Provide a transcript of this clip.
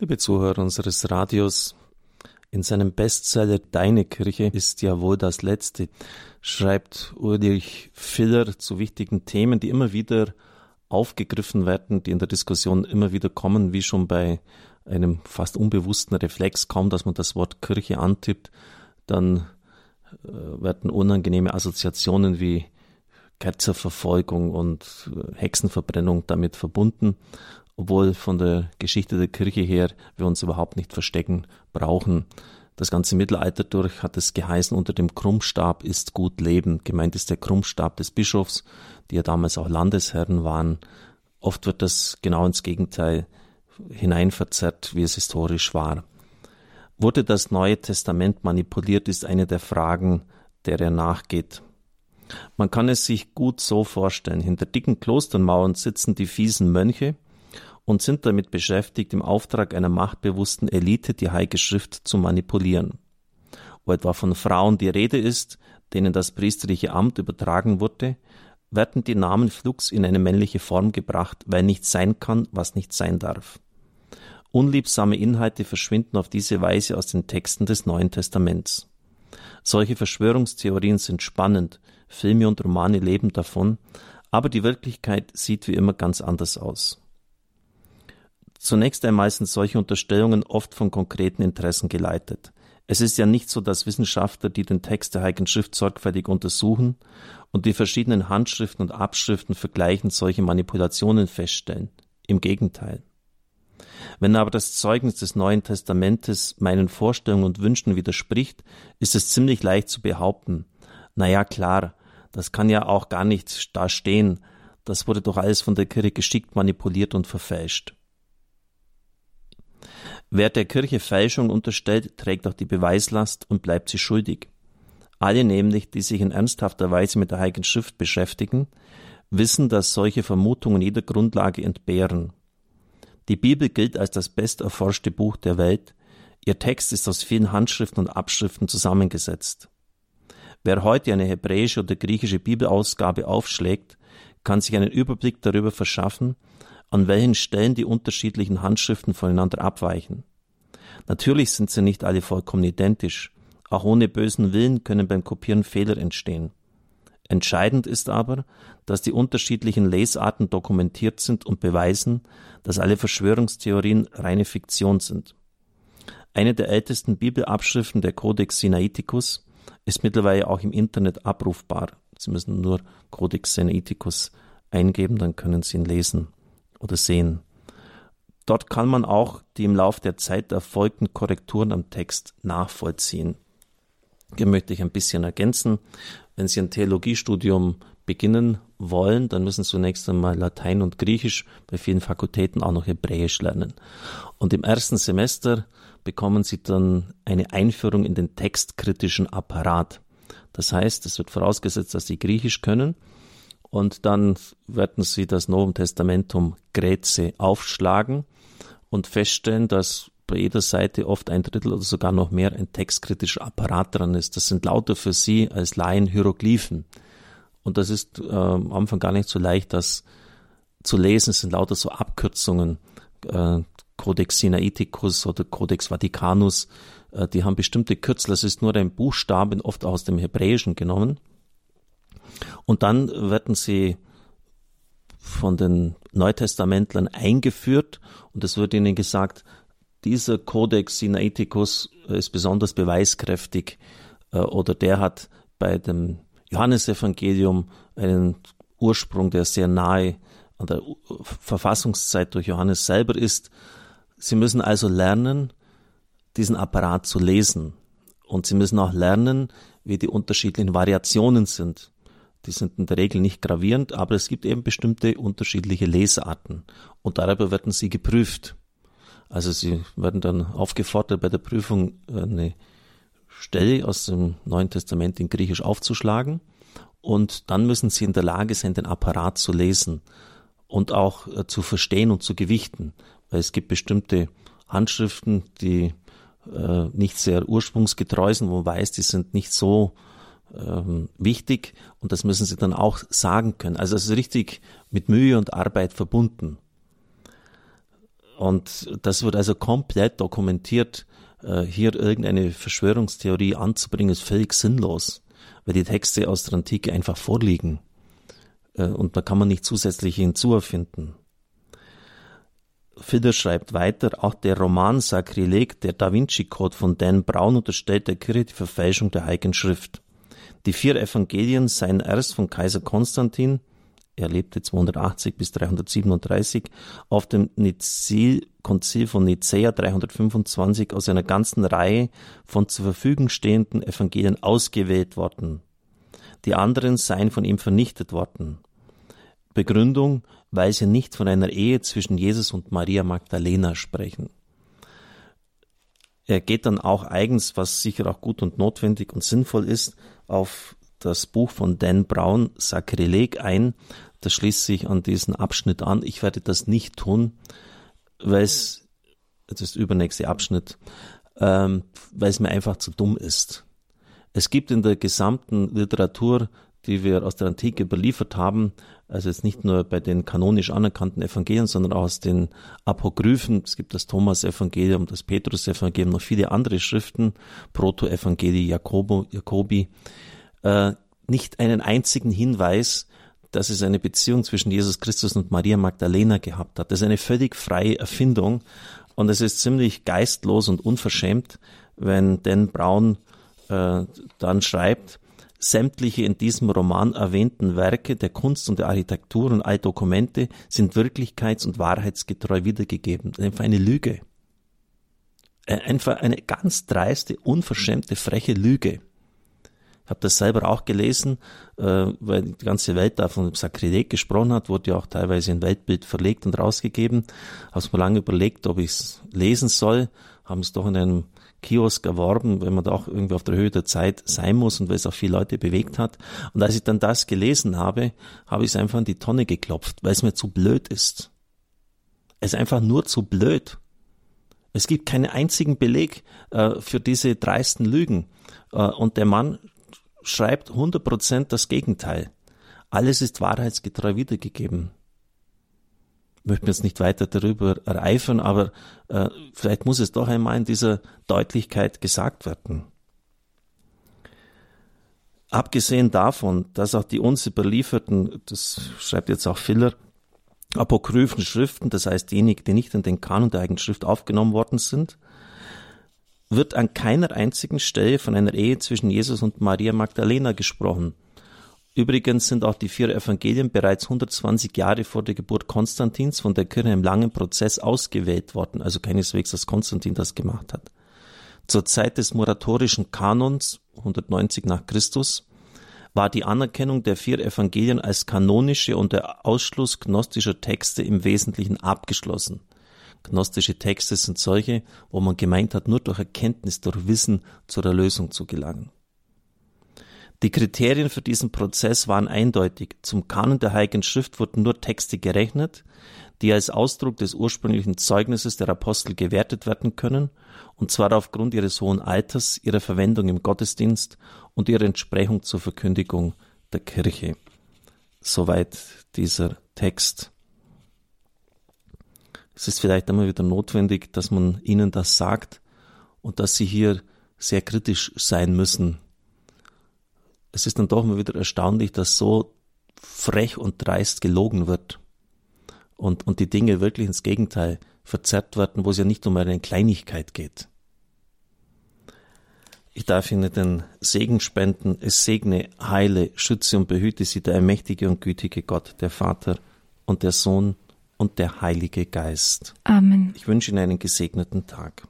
Liebe Zuhörer unseres Radios, in seinem Bestseller Deine Kirche ist ja wohl das Letzte, schreibt Ulrich Filler zu wichtigen Themen, die immer wieder aufgegriffen werden, die in der Diskussion immer wieder kommen, wie schon bei einem fast unbewussten Reflex, kaum dass man das Wort Kirche antippt, dann äh, werden unangenehme Assoziationen wie Ketzerverfolgung und äh, Hexenverbrennung damit verbunden obwohl von der Geschichte der Kirche her wir uns überhaupt nicht verstecken brauchen. Das ganze Mittelalter durch hat es geheißen, unter dem Krummstab ist gut Leben. Gemeint ist der Krummstab des Bischofs, die ja damals auch Landesherren waren. Oft wird das genau ins Gegenteil hineinverzerrt, wie es historisch war. Wurde das Neue Testament manipuliert, ist eine der Fragen, der er nachgeht. Man kann es sich gut so vorstellen. Hinter dicken Klostermauern sitzen die fiesen Mönche, und sind damit beschäftigt, im Auftrag einer machtbewussten Elite die Heilige Schrift zu manipulieren. Wo etwa von Frauen die Rede ist, denen das priesterliche Amt übertragen wurde, werden die Namen flugs in eine männliche Form gebracht, weil nichts sein kann, was nicht sein darf. Unliebsame Inhalte verschwinden auf diese Weise aus den Texten des Neuen Testaments. Solche Verschwörungstheorien sind spannend, Filme und Romane leben davon, aber die Wirklichkeit sieht wie immer ganz anders aus. Zunächst einmal sind solche Unterstellungen oft von konkreten Interessen geleitet. Es ist ja nicht so, dass Wissenschaftler, die den Text der Heiligen Schrift sorgfältig untersuchen und die verschiedenen Handschriften und Abschriften vergleichen, solche Manipulationen feststellen. Im Gegenteil. Wenn aber das Zeugnis des Neuen Testamentes meinen Vorstellungen und Wünschen widerspricht, ist es ziemlich leicht zu behaupten, na ja, klar, das kann ja auch gar nicht da stehen, das wurde doch alles von der Kirche geschickt manipuliert und verfälscht. Wer der Kirche Fälschung unterstellt, trägt auch die Beweislast und bleibt sie schuldig. Alle nämlich, die sich in ernsthafter Weise mit der Heiligen Schrift beschäftigen, wissen, dass solche Vermutungen jeder Grundlage entbehren. Die Bibel gilt als das best erforschte Buch der Welt. Ihr Text ist aus vielen Handschriften und Abschriften zusammengesetzt. Wer heute eine hebräische oder griechische Bibelausgabe aufschlägt, kann sich einen Überblick darüber verschaffen, an welchen Stellen die unterschiedlichen Handschriften voneinander abweichen. Natürlich sind sie nicht alle vollkommen identisch. Auch ohne bösen Willen können beim Kopieren Fehler entstehen. Entscheidend ist aber, dass die unterschiedlichen Lesarten dokumentiert sind und beweisen, dass alle Verschwörungstheorien reine Fiktion sind. Eine der ältesten Bibelabschriften, der Codex Sinaiticus, ist mittlerweile auch im Internet abrufbar. Sie müssen nur Codex Sinaiticus eingeben, dann können Sie ihn lesen oder sehen. Dort kann man auch die im Laufe der Zeit erfolgten Korrekturen am Text nachvollziehen. Hier möchte ich ein bisschen ergänzen. Wenn Sie ein Theologiestudium beginnen wollen, dann müssen Sie zunächst einmal Latein und Griechisch, bei vielen Fakultäten auch noch Hebräisch lernen. Und im ersten Semester bekommen Sie dann eine Einführung in den textkritischen Apparat. Das heißt, es wird vorausgesetzt, dass Sie Griechisch können und dann werden sie das Novum Testamentum Gräze aufschlagen und feststellen, dass bei jeder Seite oft ein Drittel oder sogar noch mehr ein textkritischer Apparat dran ist. Das sind lauter für sie als Laien Hieroglyphen. Und das ist äh, am Anfang gar nicht so leicht, das zu lesen. Es sind lauter so Abkürzungen. Äh, Codex Sinaiticus oder Codex Vaticanus, äh, die haben bestimmte Kürzel. Das ist nur ein Buchstaben, oft aus dem Hebräischen genommen. Und dann werden sie von den Neutestamentlern eingeführt und es wird ihnen gesagt, dieser Codex Sinaiticus ist besonders beweiskräftig äh, oder der hat bei dem Johannesevangelium einen Ursprung, der sehr nahe an der Verfassungszeit durch Johannes selber ist. Sie müssen also lernen, diesen Apparat zu lesen. Und sie müssen auch lernen, wie die unterschiedlichen Variationen sind. Die sind in der Regel nicht gravierend, aber es gibt eben bestimmte unterschiedliche Lesarten. Und darüber werden sie geprüft. Also sie werden dann aufgefordert, bei der Prüfung eine Stelle aus dem Neuen Testament in Griechisch aufzuschlagen. Und dann müssen sie in der Lage sein, den Apparat zu lesen und auch äh, zu verstehen und zu gewichten, weil es gibt bestimmte Handschriften, die äh, nicht sehr ursprungsgetreu sind, wo man weiß, die sind nicht so ähm, wichtig und das müssen sie dann auch sagen können. Also es ist richtig mit Mühe und Arbeit verbunden. Und das wird also komplett dokumentiert. Äh, hier irgendeine Verschwörungstheorie anzubringen, ist völlig sinnlos, weil die Texte aus der Antike einfach vorliegen. Äh, und da kann man nicht zusätzlich hinzuerfinden. Fidder schreibt weiter, auch der Roman Sakrileg, der Da Vinci Code von Dan Brown unterstellt der Kirche die Verfälschung der Heiligen Schrift. Die vier Evangelien seien erst von Kaiser Konstantin, er lebte 280 bis 337, auf dem Konzil von Nicäa 325 aus einer ganzen Reihe von zur Verfügung stehenden Evangelien ausgewählt worden. Die anderen seien von ihm vernichtet worden. Begründung, weil sie nicht von einer Ehe zwischen Jesus und Maria Magdalena sprechen. Er geht dann auch eigens, was sicher auch gut und notwendig und sinnvoll ist, auf das Buch von Dan Brown, Sakrileg, ein. Das schließt sich an diesen Abschnitt an. Ich werde das nicht tun, weil es, das ist übernächste Abschnitt, ähm, weil es mir einfach zu dumm ist. Es gibt in der gesamten Literatur, die wir aus der Antike überliefert haben, also jetzt nicht nur bei den kanonisch anerkannten Evangelien, sondern auch aus den Apokryphen. Es gibt das Thomas-Evangelium, das Petrus-Evangelium, noch viele andere Schriften, Proto-Evangelii Jakobi, äh, nicht einen einzigen Hinweis, dass es eine Beziehung zwischen Jesus Christus und Maria Magdalena gehabt hat. Das ist eine völlig freie Erfindung und es ist ziemlich geistlos und unverschämt, wenn Dan Brown äh, dann schreibt, Sämtliche in diesem Roman erwähnten Werke der Kunst und der Architektur und all Dokumente sind wirklichkeits- und wahrheitsgetreu wiedergegeben. Einfach eine Lüge. Einfach eine ganz dreiste, unverschämte, freche Lüge. Ich habe das selber auch gelesen, äh, weil die ganze Welt da von Sakrileg gesprochen hat, wurde ja auch teilweise in Weltbild verlegt und rausgegeben. Habe mir lange überlegt, ob ich es lesen soll, haben es doch in einem Kiosk erworben, wenn man da auch irgendwie auf der Höhe der Zeit sein muss und weil es auch viele Leute bewegt hat. Und als ich dann das gelesen habe, habe ich es einfach in die Tonne geklopft, weil es mir zu blöd ist. Es ist einfach nur zu blöd. Es gibt keinen einzigen Beleg äh, für diese dreisten Lügen. Äh, und der Mann schreibt 100% das Gegenteil. Alles ist wahrheitsgetreu wiedergegeben möchte mir jetzt nicht weiter darüber ereifern, aber äh, vielleicht muss es doch einmal in dieser Deutlichkeit gesagt werden. Abgesehen davon, dass auch die uns überlieferten, das schreibt jetzt auch Filler, apokryphen Schriften, das heißt diejenigen, die nicht in den Kanon der eigenen Schrift aufgenommen worden sind, wird an keiner einzigen Stelle von einer Ehe zwischen Jesus und Maria Magdalena gesprochen. Übrigens sind auch die vier Evangelien bereits 120 Jahre vor der Geburt Konstantins von der Kirche im langen Prozess ausgewählt worden, also keineswegs, dass Konstantin das gemacht hat. Zur Zeit des moratorischen Kanons 190 nach Christus war die Anerkennung der vier Evangelien als kanonische und der Ausschluss gnostischer Texte im Wesentlichen abgeschlossen. Gnostische Texte sind solche, wo man gemeint hat, nur durch Erkenntnis, durch Wissen zur Erlösung zu gelangen. Die Kriterien für diesen Prozess waren eindeutig. Zum Kanon der Heiligen Schrift wurden nur Texte gerechnet, die als Ausdruck des ursprünglichen Zeugnisses der Apostel gewertet werden können, und zwar aufgrund ihres hohen Alters, ihrer Verwendung im Gottesdienst und ihrer Entsprechung zur Verkündigung der Kirche. Soweit dieser Text. Es ist vielleicht einmal wieder notwendig, dass man ihnen das sagt und dass sie hier sehr kritisch sein müssen es ist dann doch mal wieder erstaunlich, dass so frech und dreist gelogen wird und, und die Dinge wirklich ins Gegenteil verzerrt werden, wo es ja nicht um eine Kleinigkeit geht. Ich darf Ihnen den Segen spenden. Es segne, heile, schütze und behüte Sie der allmächtige und gütige Gott, der Vater und der Sohn und der Heilige Geist. Amen. Ich wünsche Ihnen einen gesegneten Tag.